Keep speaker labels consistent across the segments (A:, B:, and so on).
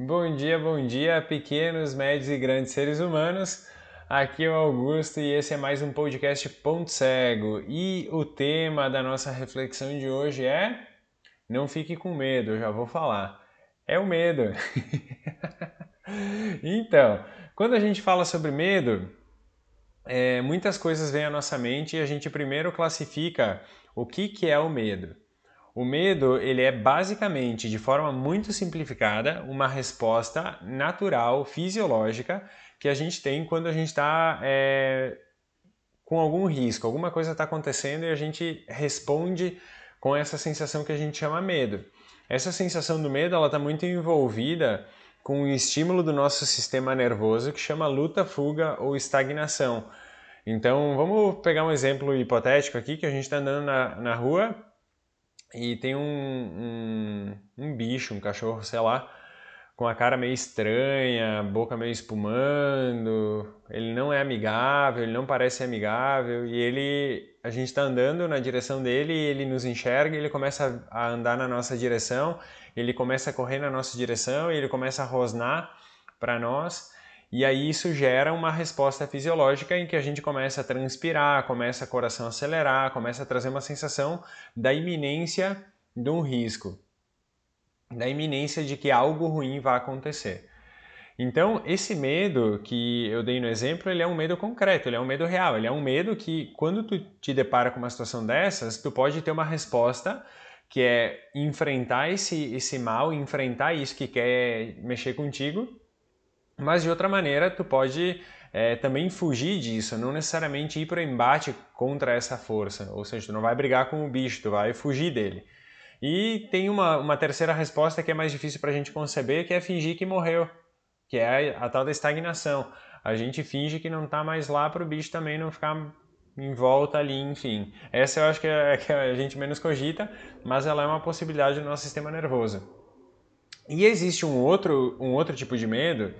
A: Bom dia, bom dia, pequenos, médios e grandes seres humanos. Aqui é o Augusto e esse é mais um podcast Ponto Cego. E o tema da nossa reflexão de hoje é Não fique com medo, eu já vou falar. É o medo. então, quando a gente fala sobre medo, é, muitas coisas vêm à nossa mente e a gente primeiro classifica o que, que é o medo. O medo, ele é basicamente, de forma muito simplificada, uma resposta natural, fisiológica, que a gente tem quando a gente está é, com algum risco, alguma coisa está acontecendo e a gente responde com essa sensação que a gente chama medo. Essa sensação do medo, ela está muito envolvida com um estímulo do nosso sistema nervoso que chama luta, fuga ou estagnação. Então, vamos pegar um exemplo hipotético aqui, que a gente está andando na, na rua e tem um, um, um bicho, um cachorro, sei lá, com a cara meio estranha, boca meio espumando, ele não é amigável, ele não parece amigável. E ele, a gente está andando na direção dele, ele nos enxerga, ele começa a andar na nossa direção, ele começa a correr na nossa direção ele começa a rosnar para nós e aí isso gera uma resposta fisiológica em que a gente começa a transpirar, começa o coração a acelerar, começa a trazer uma sensação da iminência de um risco, da iminência de que algo ruim vai acontecer. Então, esse medo que eu dei no exemplo, ele é um medo concreto, ele é um medo real, ele é um medo que quando tu te depara com uma situação dessas, tu pode ter uma resposta que é enfrentar esse, esse mal, enfrentar isso que quer mexer contigo mas de outra maneira, tu pode é, também fugir disso, não necessariamente ir para o embate contra essa força. Ou seja, tu não vai brigar com o bicho, tu vai fugir dele. E tem uma, uma terceira resposta que é mais difícil para a gente conceber, que é fingir que morreu, que é a, a tal da estagnação. A gente finge que não está mais lá para o bicho também não ficar em volta ali, enfim. Essa eu acho que é que a gente menos cogita, mas ela é uma possibilidade do nosso sistema nervoso. E existe um outro, um outro tipo de medo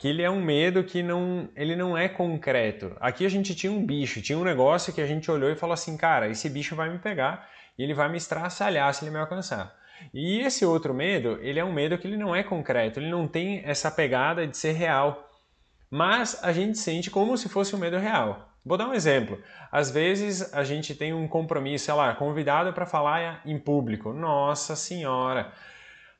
A: que ele é um medo que não, ele não é concreto. Aqui a gente tinha um bicho, tinha um negócio que a gente olhou e falou assim, cara, esse bicho vai me pegar e ele vai me estraçalhar se ele me alcançar. E esse outro medo, ele é um medo que ele não é concreto, ele não tem essa pegada de ser real, mas a gente sente como se fosse um medo real. Vou dar um exemplo. Às vezes a gente tem um compromisso, sei lá, convidado para falar em público. Nossa senhora,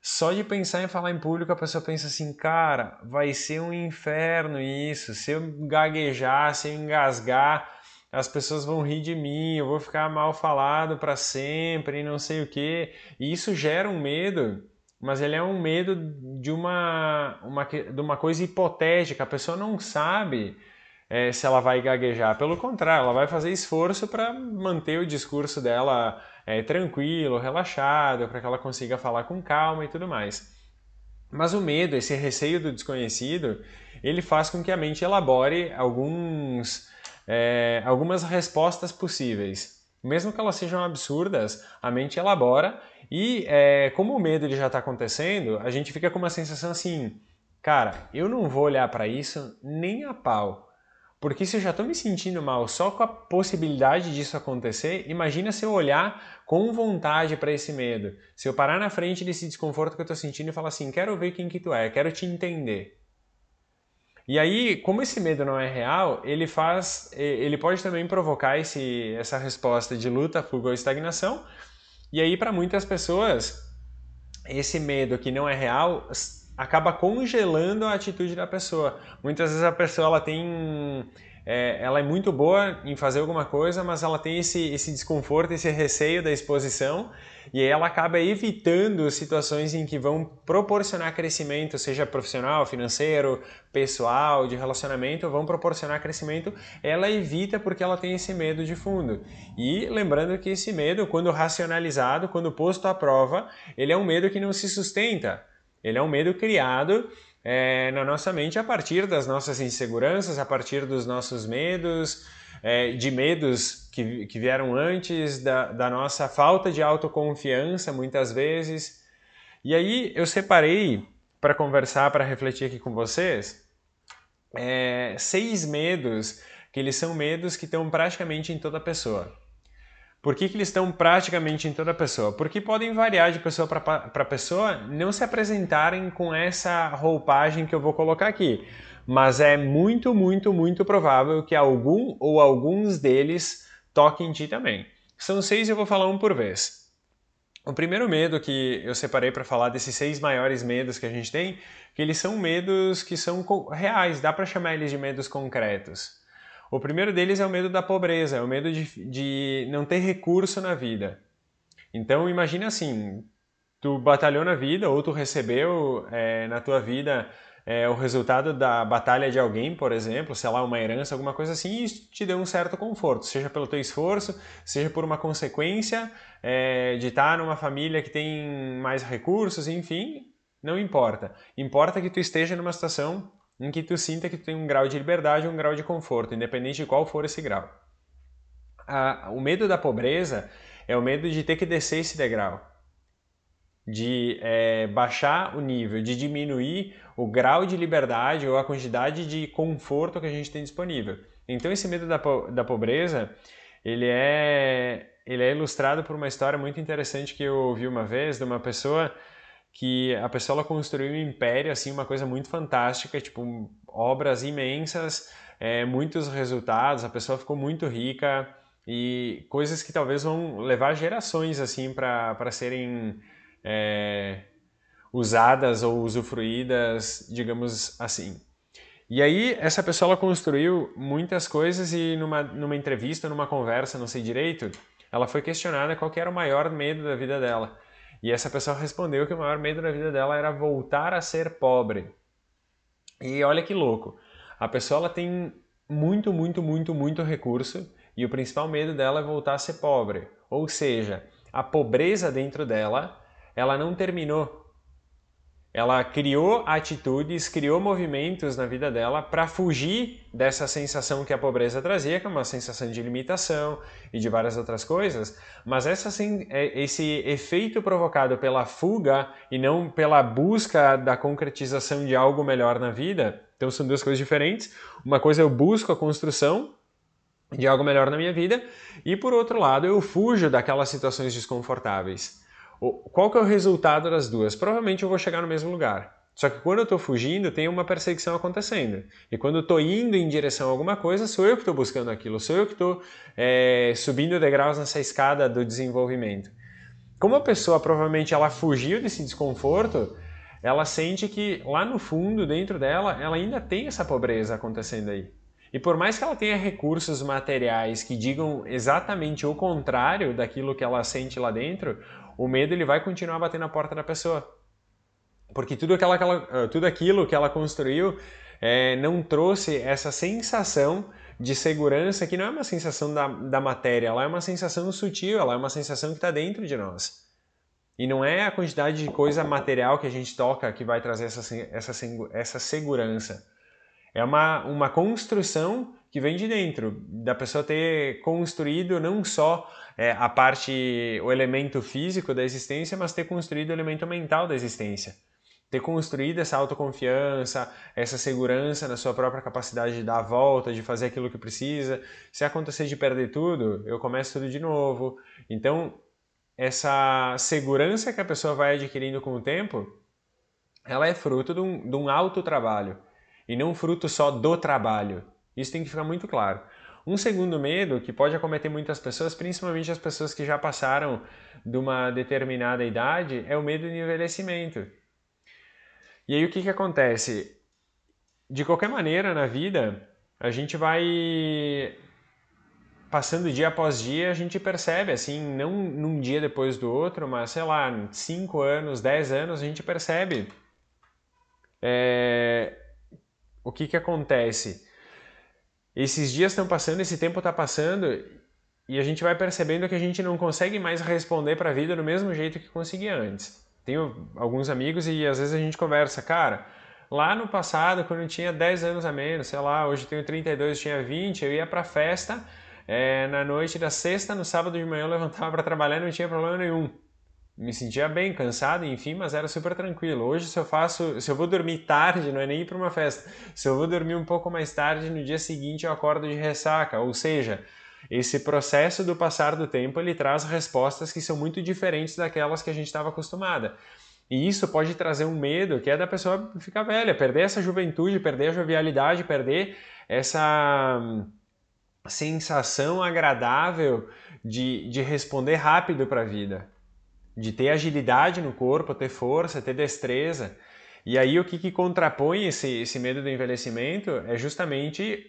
A: só de pensar em falar em público, a pessoa pensa assim, cara, vai ser um inferno isso. Se eu gaguejar, se eu engasgar, as pessoas vão rir de mim, eu vou ficar mal falado para sempre e não sei o que. E isso gera um medo, mas ele é um medo de uma, uma, de uma coisa hipotética. A pessoa não sabe é, se ela vai gaguejar. Pelo contrário, ela vai fazer esforço para manter o discurso dela é, tranquilo, relaxado, para que ela consiga falar com calma e tudo mais. Mas o medo, esse receio do desconhecido, ele faz com que a mente elabore alguns, é, algumas respostas possíveis. Mesmo que elas sejam absurdas, a mente elabora e é, como o medo ele já está acontecendo, a gente fica com uma sensação assim, cara, eu não vou olhar para isso nem a pau. Porque se eu já estou me sentindo mal só com a possibilidade disso acontecer, imagina se eu olhar com vontade para esse medo. Se eu parar na frente desse desconforto que eu estou sentindo e falar assim, quero ver quem que tu é, quero te entender. E aí, como esse medo não é real, ele faz, ele pode também provocar esse, essa resposta de luta, fuga ou estagnação. E aí, para muitas pessoas, esse medo que não é real acaba congelando a atitude da pessoa. Muitas vezes a pessoa ela tem é, ela é muito boa em fazer alguma coisa, mas ela tem esse, esse desconforto, esse receio da exposição, e aí ela acaba evitando situações em que vão proporcionar crescimento, seja profissional, financeiro, pessoal, de relacionamento, vão proporcionar crescimento, ela evita porque ela tem esse medo de fundo. E lembrando que esse medo, quando racionalizado, quando posto à prova, ele é um medo que não se sustenta. Ele é um medo criado é, na nossa mente a partir das nossas inseguranças, a partir dos nossos medos, é, de medos que, que vieram antes, da, da nossa falta de autoconfiança, muitas vezes. E aí eu separei para conversar, para refletir aqui com vocês, é, seis medos que eles são medos que estão praticamente em toda pessoa. Por que, que eles estão praticamente em toda pessoa? Porque podem variar de pessoa para pessoa, não se apresentarem com essa roupagem que eu vou colocar aqui. Mas é muito, muito, muito provável que algum ou alguns deles toquem em ti também. São seis e eu vou falar um por vez. O primeiro medo que eu separei para falar desses seis maiores medos que a gente tem, que eles são medos que são reais, dá para chamar eles de medos concretos. O primeiro deles é o medo da pobreza, é o medo de, de não ter recurso na vida. Então imagina assim, tu batalhou na vida ou tu recebeu é, na tua vida é, o resultado da batalha de alguém, por exemplo, sei lá, uma herança, alguma coisa assim, e isso te deu um certo conforto, seja pelo teu esforço, seja por uma consequência é, de estar numa família que tem mais recursos, enfim, não importa. Importa que tu esteja numa situação em que tu sinta que tu tem um grau de liberdade ou um grau de conforto, independente de qual for esse grau. o medo da pobreza é o medo de ter que descer esse degrau, de é, baixar o nível, de diminuir o grau de liberdade ou a quantidade de conforto que a gente tem disponível. Então esse medo da, da pobreza, ele é, ele é ilustrado por uma história muito interessante que eu ouvi uma vez de uma pessoa que a pessoa ela construiu um império, assim, uma coisa muito fantástica, tipo, obras imensas, é, muitos resultados, a pessoa ficou muito rica e coisas que talvez vão levar gerações, assim, para serem é, usadas ou usufruídas, digamos assim. E aí, essa pessoa ela construiu muitas coisas e numa, numa entrevista, numa conversa, não sei direito, ela foi questionada qual era o maior medo da vida dela. E essa pessoa respondeu que o maior medo da vida dela era voltar a ser pobre. E olha que louco. A pessoa ela tem muito, muito, muito, muito recurso e o principal medo dela é voltar a ser pobre. Ou seja, a pobreza dentro dela, ela não terminou. Ela criou atitudes, criou movimentos na vida dela para fugir dessa sensação que a pobreza trazia, que é uma sensação de limitação e de várias outras coisas. Mas essa, é, esse efeito provocado pela fuga e não pela busca da concretização de algo melhor na vida, então são duas coisas diferentes. Uma coisa eu busco a construção de algo melhor na minha vida e por outro lado eu fujo daquelas situações desconfortáveis. Qual que é o resultado das duas? Provavelmente eu vou chegar no mesmo lugar. Só que quando eu estou fugindo, tem uma perseguição acontecendo. E quando eu estou indo em direção a alguma coisa, sou eu que estou buscando aquilo, sou eu que estou é, subindo degraus nessa escada do desenvolvimento. Como a pessoa provavelmente ela fugiu desse desconforto, ela sente que lá no fundo, dentro dela, ela ainda tem essa pobreza acontecendo aí. E por mais que ela tenha recursos materiais que digam exatamente o contrário daquilo que ela sente lá dentro, o medo ele vai continuar batendo na porta da pessoa. Porque tudo, aquela, aquela, eh, tudo aquilo que ela construiu é, não trouxe essa sensação de segurança que não é uma sensação da, da matéria, ela é uma sensação sutil, ela é uma sensação que está dentro de nós. E não é a quantidade de coisa material que a gente toca que vai trazer essa, essa, essa segurança. É uma, uma construção que vem de dentro, da pessoa ter construído não só é, a parte, o elemento físico da existência, mas ter construído o elemento mental da existência. Ter construído essa autoconfiança, essa segurança na sua própria capacidade de dar a volta, de fazer aquilo que precisa. Se acontecer de perder tudo, eu começo tudo de novo. Então, essa segurança que a pessoa vai adquirindo com o tempo, ela é fruto de um, de um alto trabalho e não fruto só do trabalho. Isso tem que ficar muito claro. Um segundo medo que pode acometer muitas pessoas, principalmente as pessoas que já passaram de uma determinada idade, é o medo de envelhecimento. E aí o que, que acontece? De qualquer maneira, na vida, a gente vai passando dia após dia, a gente percebe, assim, não num dia depois do outro, mas sei lá, 5 anos, 10 anos, a gente percebe é, o que, que acontece esses dias estão passando, esse tempo está passando e a gente vai percebendo que a gente não consegue mais responder para a vida do mesmo jeito que conseguia antes. Tenho alguns amigos e às vezes a gente conversa, cara, lá no passado, quando eu tinha 10 anos a menos, sei lá, hoje tenho 32, eu tinha 20, eu ia para festa é, na noite da sexta, no sábado de manhã eu levantava para trabalhar não tinha problema nenhum me sentia bem, cansado, enfim, mas era super tranquilo. Hoje, se eu faço, se eu vou dormir tarde, não é nem ir para uma festa, se eu vou dormir um pouco mais tarde, no dia seguinte eu acordo de ressaca. Ou seja, esse processo do passar do tempo ele traz respostas que são muito diferentes daquelas que a gente estava acostumada. E isso pode trazer um medo que é da pessoa ficar velha, perder essa juventude, perder a jovialidade, perder essa hum, sensação agradável de, de responder rápido para a vida, de ter agilidade no corpo, ter força, ter destreza. E aí o que, que contrapõe esse, esse medo do envelhecimento é justamente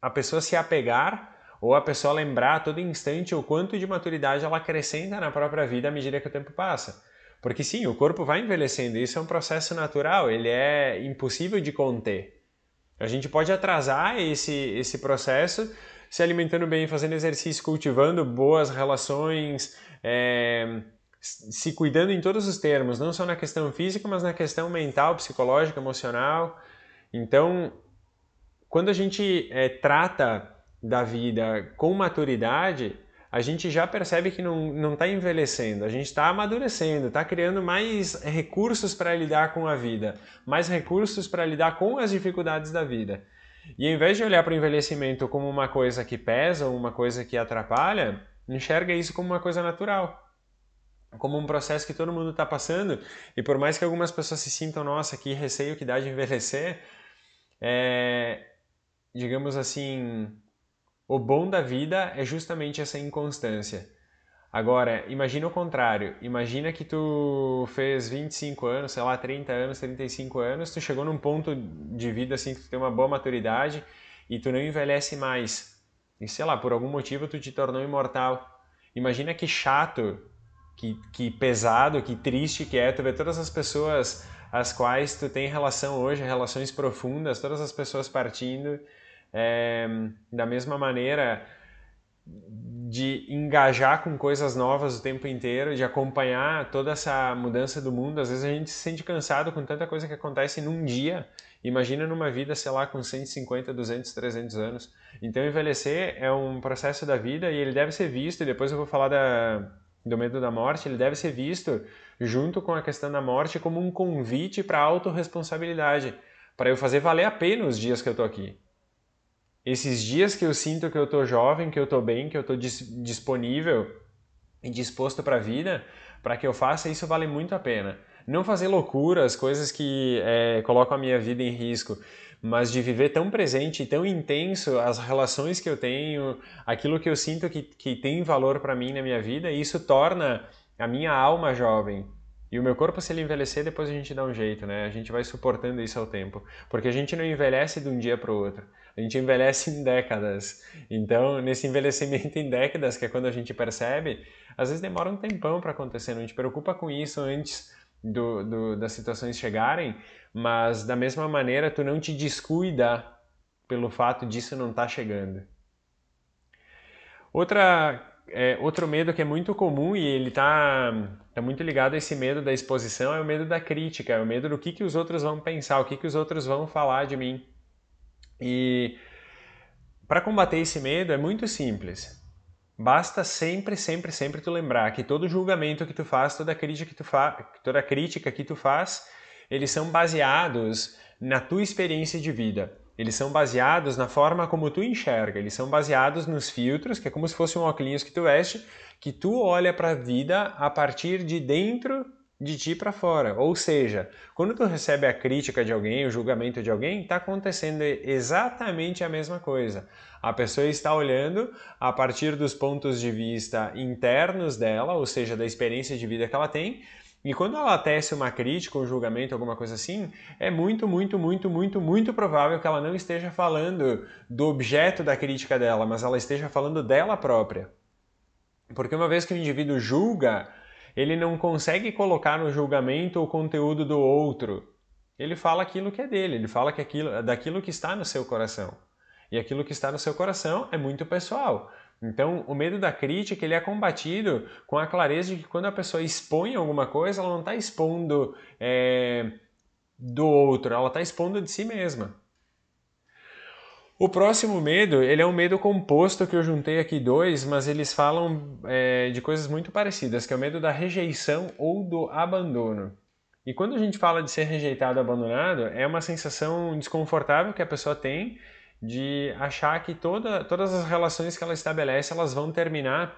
A: a pessoa se apegar ou a pessoa lembrar a todo instante o quanto de maturidade ela acrescenta na própria vida à medida que o tempo passa. Porque sim, o corpo vai envelhecendo, isso é um processo natural, ele é impossível de conter. A gente pode atrasar esse, esse processo se alimentando bem, fazendo exercício, cultivando boas relações, é, se cuidando em todos os termos, não só na questão física, mas na questão mental, psicológica, emocional. Então, quando a gente é, trata da vida com maturidade, a gente já percebe que não está envelhecendo, a gente está amadurecendo, está criando mais recursos para lidar com a vida, mais recursos para lidar com as dificuldades da vida. E em vez de olhar para o envelhecimento como uma coisa que pesa uma coisa que atrapalha, enxerga isso como uma coisa natural. Como um processo que todo mundo está passando, e por mais que algumas pessoas se sintam, nossa, que receio que dá de envelhecer, é, digamos assim, o bom da vida é justamente essa inconstância. Agora, imagina o contrário. Imagina que tu fez 25 anos, sei lá, 30 anos, 35 anos, tu chegou num ponto de vida assim que tu tem uma boa maturidade e tu não envelhece mais. E sei lá, por algum motivo tu te tornou imortal. Imagina que chato, que, que pesado, que triste que é tu ver todas as pessoas as quais tu tem relação hoje, relações profundas, todas as pessoas partindo é, da mesma maneira de engajar com coisas novas o tempo inteiro, de acompanhar toda essa mudança do mundo. Às vezes a gente se sente cansado com tanta coisa que acontece num dia. Imagina numa vida, sei lá, com 150, 200, 300 anos. Então envelhecer é um processo da vida e ele deve ser visto, e depois eu vou falar da, do medo da morte, ele deve ser visto junto com a questão da morte como um convite para a autorresponsabilidade, para eu fazer valer a pena os dias que eu estou aqui esses dias que eu sinto que eu tô jovem, que eu tô bem, que eu tô dis disponível e disposto para a vida, para que eu faça isso vale muito a pena. Não fazer loucuras, coisas que é, colocam a minha vida em risco, mas de viver tão presente, tão intenso as relações que eu tenho, aquilo que eu sinto que, que tem valor para mim na minha vida, e isso torna a minha alma jovem. E o meu corpo, se ele envelhecer, depois a gente dá um jeito, né? A gente vai suportando isso ao tempo. Porque a gente não envelhece de um dia para o outro a gente envelhece em décadas. Então, nesse envelhecimento em décadas, que é quando a gente percebe, às vezes demora um tempão para acontecer, não gente preocupa com isso antes do, do, das situações chegarem, mas da mesma maneira tu não te descuida pelo fato disso não estar tá chegando. Outra, é, outro medo que é muito comum e ele está tá muito ligado a esse medo da exposição é o medo da crítica, é o medo do que, que os outros vão pensar, o que, que os outros vão falar de mim. E para combater esse medo é muito simples. Basta sempre, sempre, sempre tu lembrar que todo julgamento que tu faz, toda crítica que tu faz, toda crítica que tu faz, eles são baseados na tua experiência de vida. Eles são baseados na forma como tu enxerga, eles são baseados nos filtros, que é como se fosse um óculos que tu veste, que tu olha para a vida a partir de dentro de ti para fora. Ou seja, quando tu recebe a crítica de alguém, o julgamento de alguém, está acontecendo exatamente a mesma coisa. A pessoa está olhando a partir dos pontos de vista internos dela, ou seja, da experiência de vida que ela tem, e quando ela tece uma crítica, um julgamento, alguma coisa assim, é muito, muito, muito, muito, muito provável que ela não esteja falando do objeto da crítica dela, mas ela esteja falando dela própria. Porque uma vez que o indivíduo julga ele não consegue colocar no julgamento o conteúdo do outro. Ele fala aquilo que é dele, ele fala que aquilo, daquilo que está no seu coração. E aquilo que está no seu coração é muito pessoal. Então, o medo da crítica ele é combatido com a clareza de que quando a pessoa expõe alguma coisa, ela não está expondo é, do outro, ela está expondo de si mesma. O próximo medo, ele é um medo composto que eu juntei aqui dois, mas eles falam é, de coisas muito parecidas, que é o medo da rejeição ou do abandono. E quando a gente fala de ser rejeitado, abandonado, é uma sensação desconfortável que a pessoa tem de achar que toda, todas as relações que ela estabelece elas vão terminar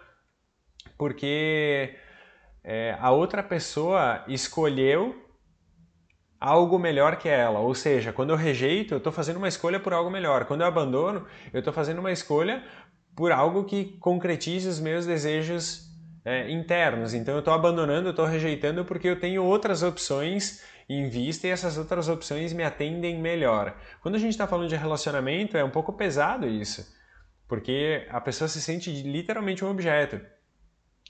A: porque é, a outra pessoa escolheu algo melhor que ela. Ou seja, quando eu rejeito, eu estou fazendo uma escolha por algo melhor. Quando eu abandono, eu estou fazendo uma escolha por algo que concretize os meus desejos é, internos. Então eu estou abandonando, eu estou rejeitando porque eu tenho outras opções em vista e essas outras opções me atendem melhor. Quando a gente está falando de relacionamento, é um pouco pesado isso, porque a pessoa se sente literalmente um objeto.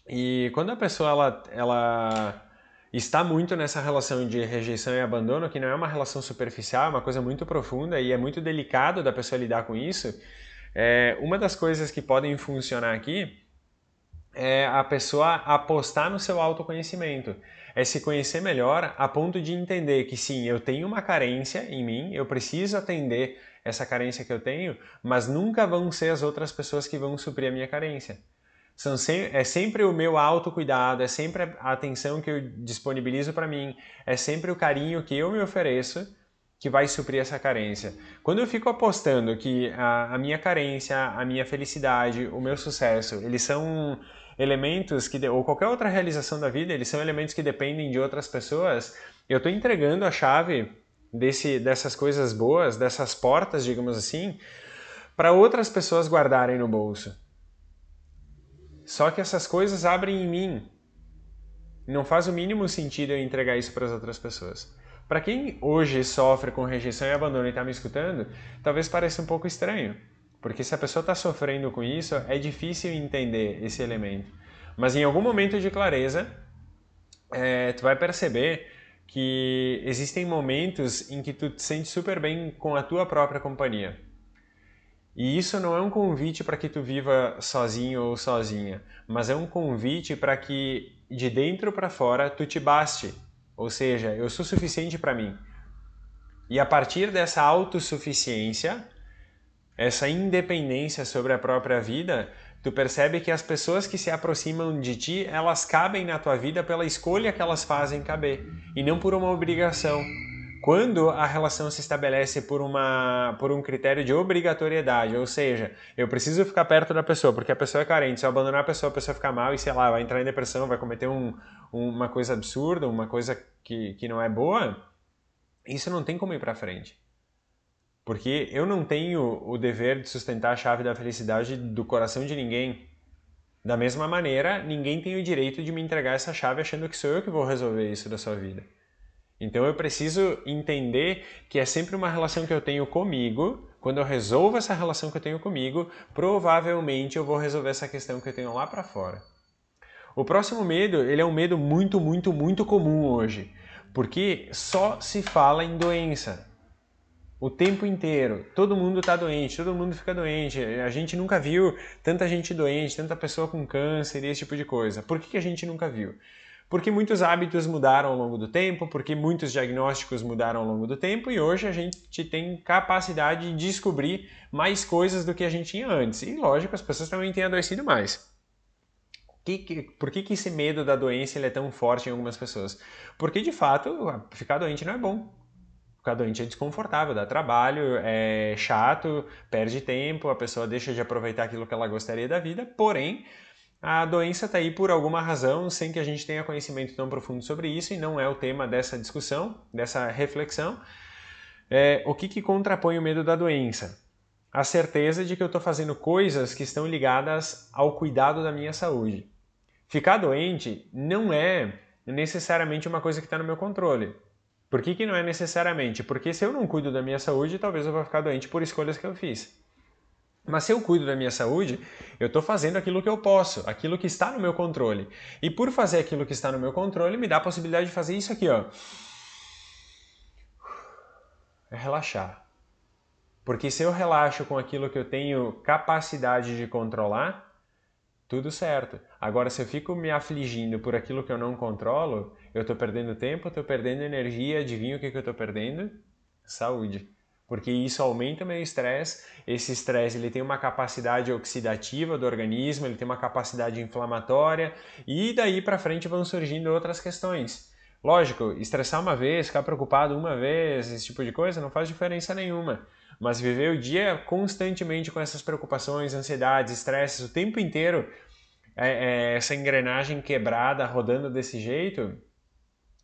A: E quando a pessoa ela, ela está muito nessa relação de rejeição e abandono, que não é uma relação superficial, é uma coisa muito profunda e é muito delicado da pessoa lidar com isso, é, uma das coisas que podem funcionar aqui é a pessoa apostar no seu autoconhecimento. É se conhecer melhor a ponto de entender que sim, eu tenho uma carência em mim, eu preciso atender essa carência que eu tenho, mas nunca vão ser as outras pessoas que vão suprir a minha carência. Se, é sempre o meu autocuidado, é sempre a atenção que eu disponibilizo para mim, é sempre o carinho que eu me ofereço que vai suprir essa carência. Quando eu fico apostando que a, a minha carência, a minha felicidade, o meu sucesso, eles são elementos que, ou qualquer outra realização da vida, eles são elementos que dependem de outras pessoas, eu estou entregando a chave desse, dessas coisas boas, dessas portas, digamos assim, para outras pessoas guardarem no bolso. Só que essas coisas abrem em mim. Não faz o mínimo sentido eu entregar isso para as outras pessoas. Para quem hoje sofre com rejeição e abandono e está me escutando, talvez pareça um pouco estranho. Porque se a pessoa está sofrendo com isso, é difícil entender esse elemento. Mas em algum momento de clareza, é, tu vai perceber que existem momentos em que tu te sente super bem com a tua própria companhia. E isso não é um convite para que tu viva sozinho ou sozinha, mas é um convite para que de dentro para fora tu te baste. Ou seja, eu sou suficiente para mim. E a partir dessa autossuficiência, essa independência sobre a própria vida, tu percebe que as pessoas que se aproximam de ti, elas cabem na tua vida pela escolha que elas fazem caber e não por uma obrigação. Quando a relação se estabelece por, uma, por um critério de obrigatoriedade, ou seja, eu preciso ficar perto da pessoa porque a pessoa é carente, se eu abandonar a pessoa, a pessoa fica mal e sei lá, vai entrar em depressão, vai cometer um, uma coisa absurda, uma coisa que, que não é boa, isso não tem como ir para frente. Porque eu não tenho o dever de sustentar a chave da felicidade do coração de ninguém. Da mesma maneira, ninguém tem o direito de me entregar essa chave achando que sou eu que vou resolver isso da sua vida. Então eu preciso entender que é sempre uma relação que eu tenho comigo. Quando eu resolvo essa relação que eu tenho comigo, provavelmente eu vou resolver essa questão que eu tenho lá para fora. O próximo medo, ele é um medo muito, muito, muito comum hoje, porque só se fala em doença o tempo inteiro. Todo mundo está doente, todo mundo fica doente. A gente nunca viu tanta gente doente, tanta pessoa com câncer e esse tipo de coisa. Por que, que a gente nunca viu? Porque muitos hábitos mudaram ao longo do tempo, porque muitos diagnósticos mudaram ao longo do tempo e hoje a gente tem capacidade de descobrir mais coisas do que a gente tinha antes. E lógico, as pessoas também têm adoecido mais. Que, que, por que, que esse medo da doença é tão forte em algumas pessoas? Porque de fato, ficar doente não é bom ficar doente é desconfortável, dá trabalho, é chato, perde tempo, a pessoa deixa de aproveitar aquilo que ela gostaria da vida, porém, a doença está aí por alguma razão, sem que a gente tenha conhecimento tão profundo sobre isso, e não é o tema dessa discussão, dessa reflexão. É, o que, que contrapõe o medo da doença? A certeza de que eu estou fazendo coisas que estão ligadas ao cuidado da minha saúde. Ficar doente não é necessariamente uma coisa que está no meu controle. Por que, que não é necessariamente? Porque se eu não cuido da minha saúde, talvez eu vá ficar doente por escolhas que eu fiz. Mas se eu cuido da minha saúde, eu estou fazendo aquilo que eu posso, aquilo que está no meu controle. E por fazer aquilo que está no meu controle, me dá a possibilidade de fazer isso aqui, ó. É relaxar. Porque se eu relaxo com aquilo que eu tenho capacidade de controlar, tudo certo. Agora, se eu fico me afligindo por aquilo que eu não controlo, eu estou perdendo tempo, estou perdendo energia, adivinha o que, que eu estou perdendo? Saúde. Porque isso aumenta meu estresse, esse estresse ele tem uma capacidade oxidativa do organismo, ele tem uma capacidade inflamatória e daí para frente vão surgindo outras questões. Lógico, estressar uma vez, ficar preocupado uma vez, esse tipo de coisa, não faz diferença nenhuma. Mas viver o dia constantemente com essas preocupações, ansiedades, estresses, o tempo inteiro, é, é, essa engrenagem quebrada, rodando desse jeito,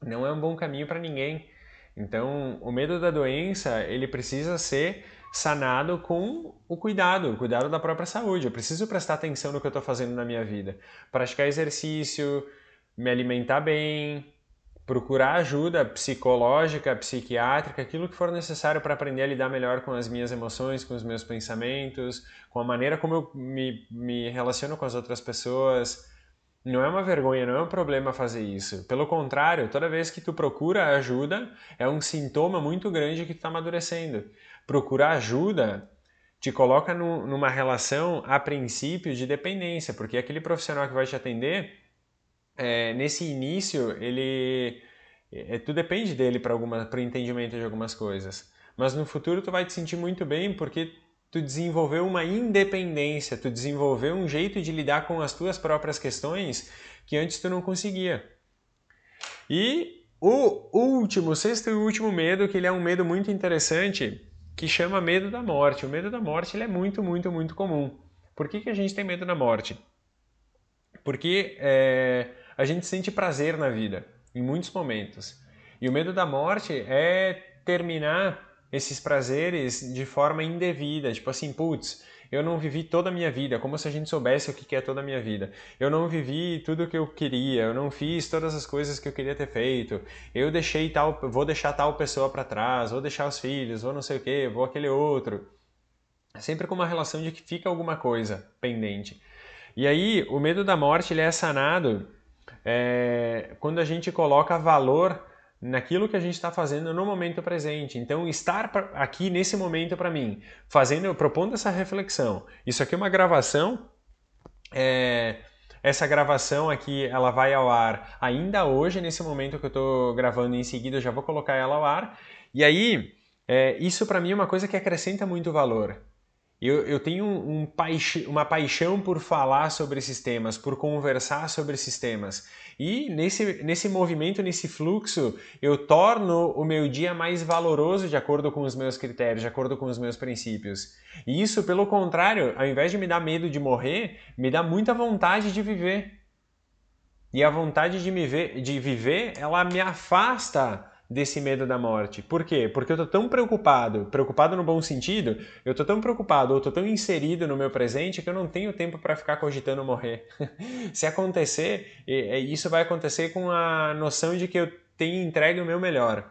A: não é um bom caminho para ninguém. Então, o medo da doença, ele precisa ser sanado com o cuidado, o cuidado da própria saúde. Eu preciso prestar atenção no que eu estou fazendo na minha vida. Praticar exercício, me alimentar bem, procurar ajuda psicológica, psiquiátrica, aquilo que for necessário para aprender a lidar melhor com as minhas emoções, com os meus pensamentos, com a maneira como eu me, me relaciono com as outras pessoas. Não é uma vergonha, não é um problema fazer isso. Pelo contrário, toda vez que tu procura ajuda, é um sintoma muito grande que tu está amadurecendo. Procurar ajuda te coloca no, numa relação, a princípio, de dependência, porque aquele profissional que vai te atender é, nesse início, ele é, tu depende dele para o entendimento de algumas coisas. Mas no futuro tu vai te sentir muito bem porque tu desenvolveu uma independência, tu desenvolveu um jeito de lidar com as tuas próprias questões que antes tu não conseguia. E o último, sexto e último medo, que ele é um medo muito interessante, que chama medo da morte. O medo da morte ele é muito, muito, muito comum. Por que, que a gente tem medo da morte? Porque é, a gente sente prazer na vida, em muitos momentos. E o medo da morte é terminar esses prazeres de forma indevida, tipo assim, putz, eu não vivi toda a minha vida, como se a gente soubesse o que é toda a minha vida. Eu não vivi tudo o que eu queria, eu não fiz todas as coisas que eu queria ter feito. Eu deixei tal, vou deixar tal pessoa para trás, vou deixar os filhos, vou não sei o que, vou aquele outro. Sempre com uma relação de que fica alguma coisa pendente. E aí, o medo da morte ele é sanado é, quando a gente coloca valor naquilo que a gente está fazendo no momento presente. Então, estar aqui nesse momento para mim, fazendo, propondo essa reflexão. Isso aqui é uma gravação. É, essa gravação aqui, ela vai ao ar ainda hoje, nesse momento que eu estou gravando. Em seguida, eu já vou colocar ela ao ar. E aí, é, isso para mim é uma coisa que acrescenta muito valor. Eu, eu tenho um, paix uma paixão por falar sobre esses temas, por conversar sobre esses temas. E nesse, nesse movimento, nesse fluxo, eu torno o meu dia mais valoroso de acordo com os meus critérios, de acordo com os meus princípios. E isso, pelo contrário, ao invés de me dar medo de morrer, me dá muita vontade de viver. E a vontade de, me ver, de viver, ela me afasta desse medo da morte. Por quê? Porque eu tô tão preocupado, preocupado no bom sentido, eu tô tão preocupado ou tô tão inserido no meu presente que eu não tenho tempo para ficar cogitando morrer. Se acontecer, isso vai acontecer com a noção de que eu tenho entregue o meu melhor.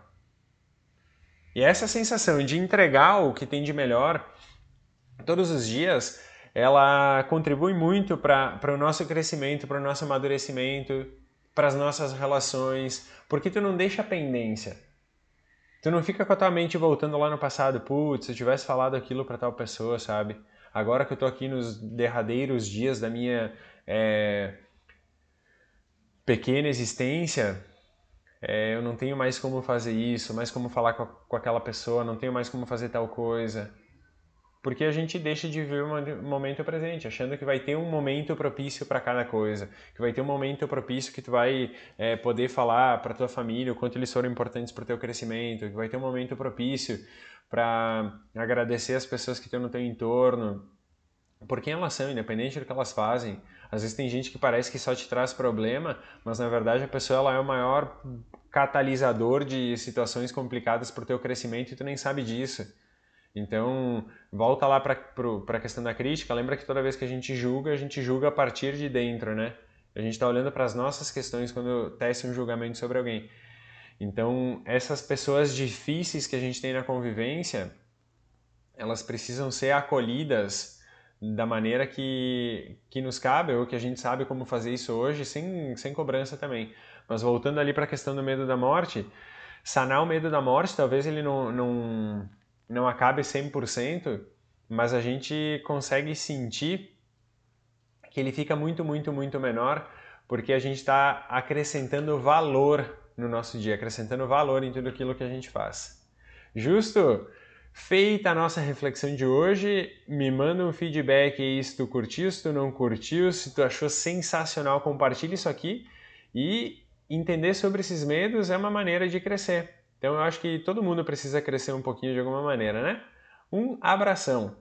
A: E essa sensação de entregar o que tem de melhor todos os dias, ela contribui muito para o nosso crescimento, para o nosso amadurecimento, para as nossas relações, porque tu não deixa pendência. Tu não fica com a tua mente voltando lá no passado, putz, se eu tivesse falado aquilo para tal pessoa, sabe? Agora que eu tô aqui nos derradeiros dias da minha é, pequena existência, é, eu não tenho mais como fazer isso, mais como falar com, a, com aquela pessoa, não tenho mais como fazer tal coisa. Porque a gente deixa de viver o momento presente, achando que vai ter um momento propício para cada coisa, que vai ter um momento propício que tu vai é, poder falar para tua família o quanto eles foram importantes para o teu crescimento, que vai ter um momento propício para agradecer as pessoas que estão no teu entorno, por quem elas são, independente do que elas fazem. Às vezes tem gente que parece que só te traz problema, mas na verdade a pessoa ela é o maior catalisador de situações complicadas para o teu crescimento e tu nem sabe disso. Então, volta lá para a questão da crítica, lembra que toda vez que a gente julga, a gente julga a partir de dentro, né? A gente está olhando para as nossas questões quando tece um julgamento sobre alguém. Então, essas pessoas difíceis que a gente tem na convivência, elas precisam ser acolhidas da maneira que, que nos cabe, ou que a gente sabe como fazer isso hoje, sem, sem cobrança também. Mas voltando ali para a questão do medo da morte, sanar o medo da morte, talvez ele não, não não acabe 100%, mas a gente consegue sentir que ele fica muito, muito, muito menor, porque a gente está acrescentando valor no nosso dia, acrescentando valor em tudo aquilo que a gente faz. Justo? Feita a nossa reflexão de hoje, me manda um feedback aí se tu curtiu, se tu não curtiu, se tu achou sensacional, compartilhe isso aqui e entender sobre esses medos é uma maneira de crescer. Então eu acho que todo mundo precisa crescer um pouquinho de alguma maneira, né? Um abração!